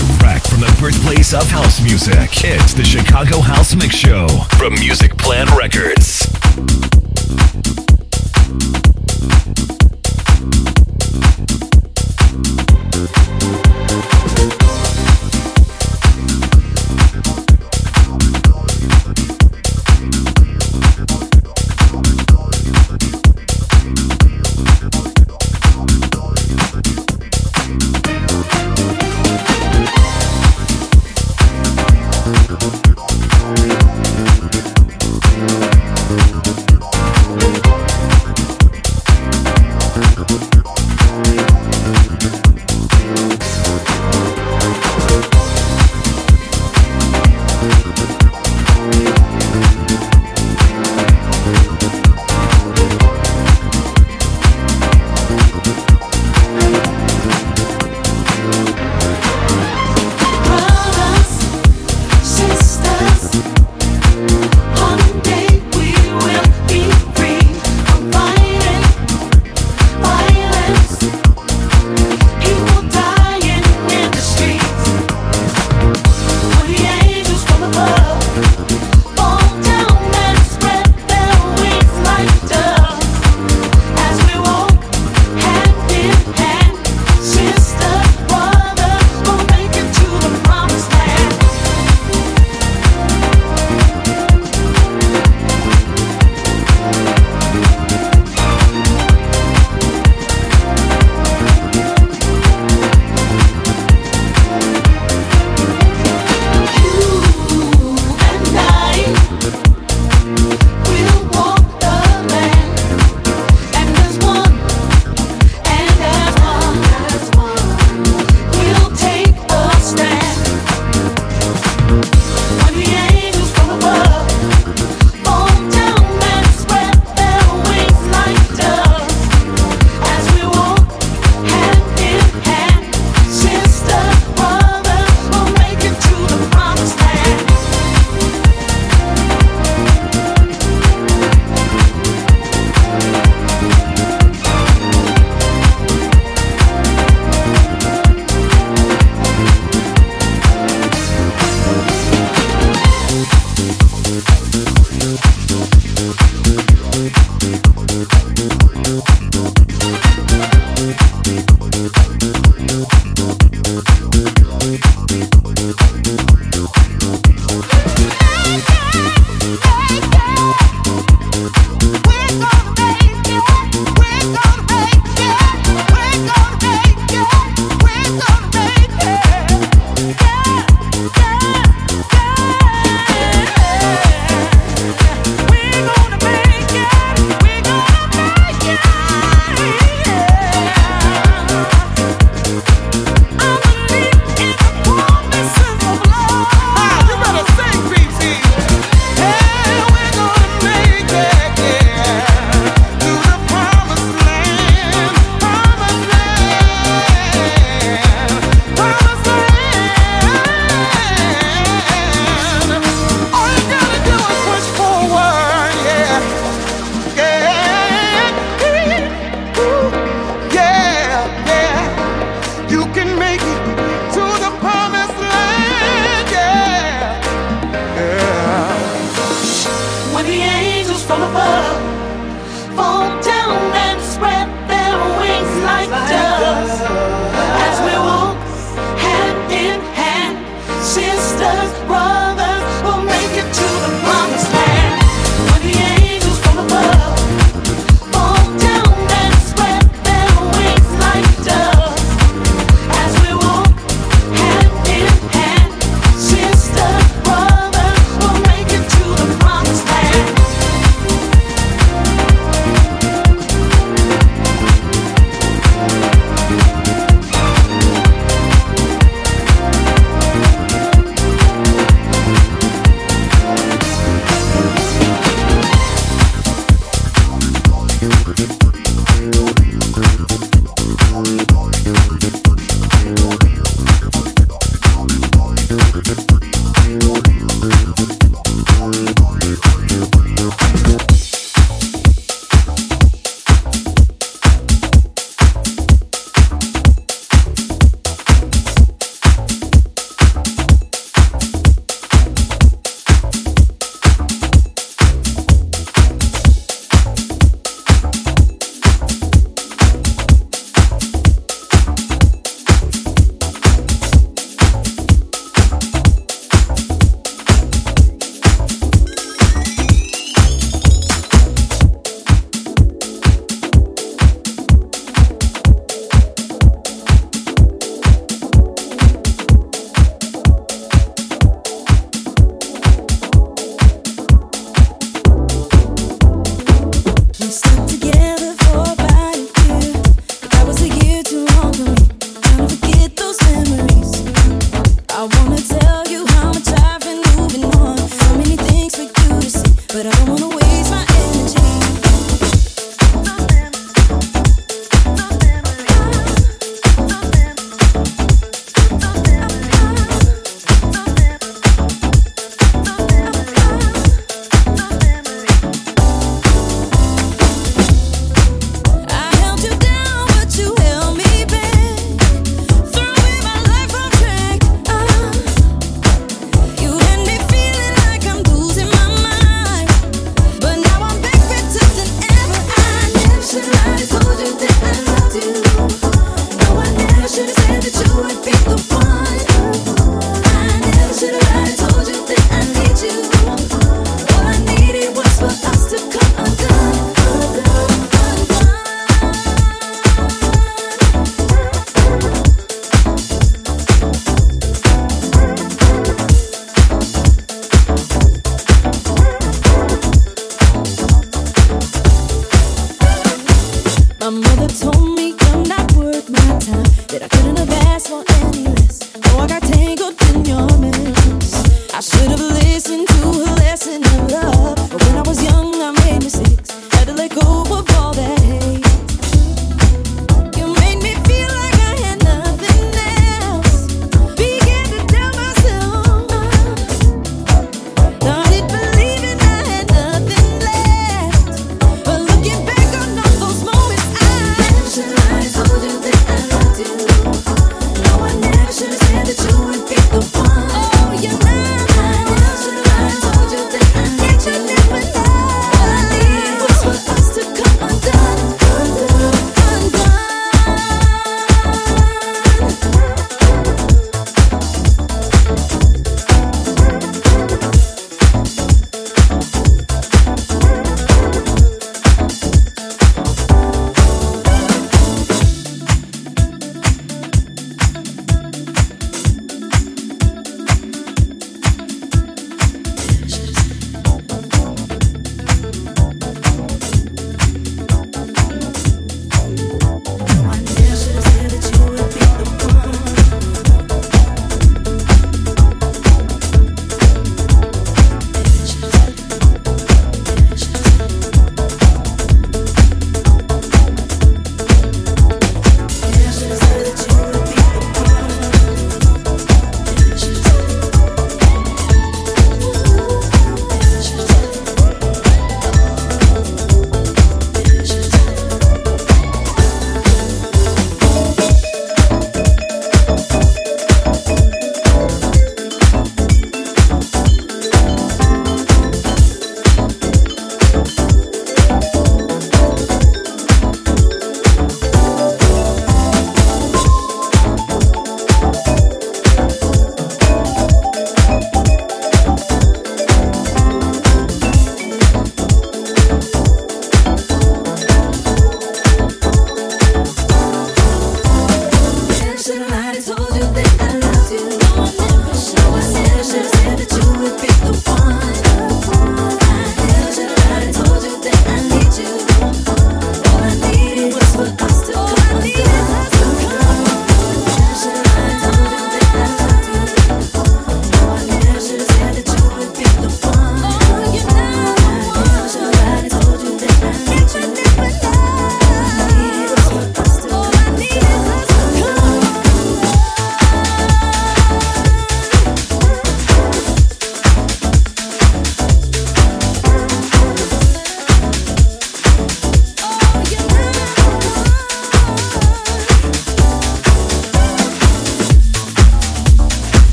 Direct from the birthplace of house music, it's the Chicago House Mix Show from Music Plan Records.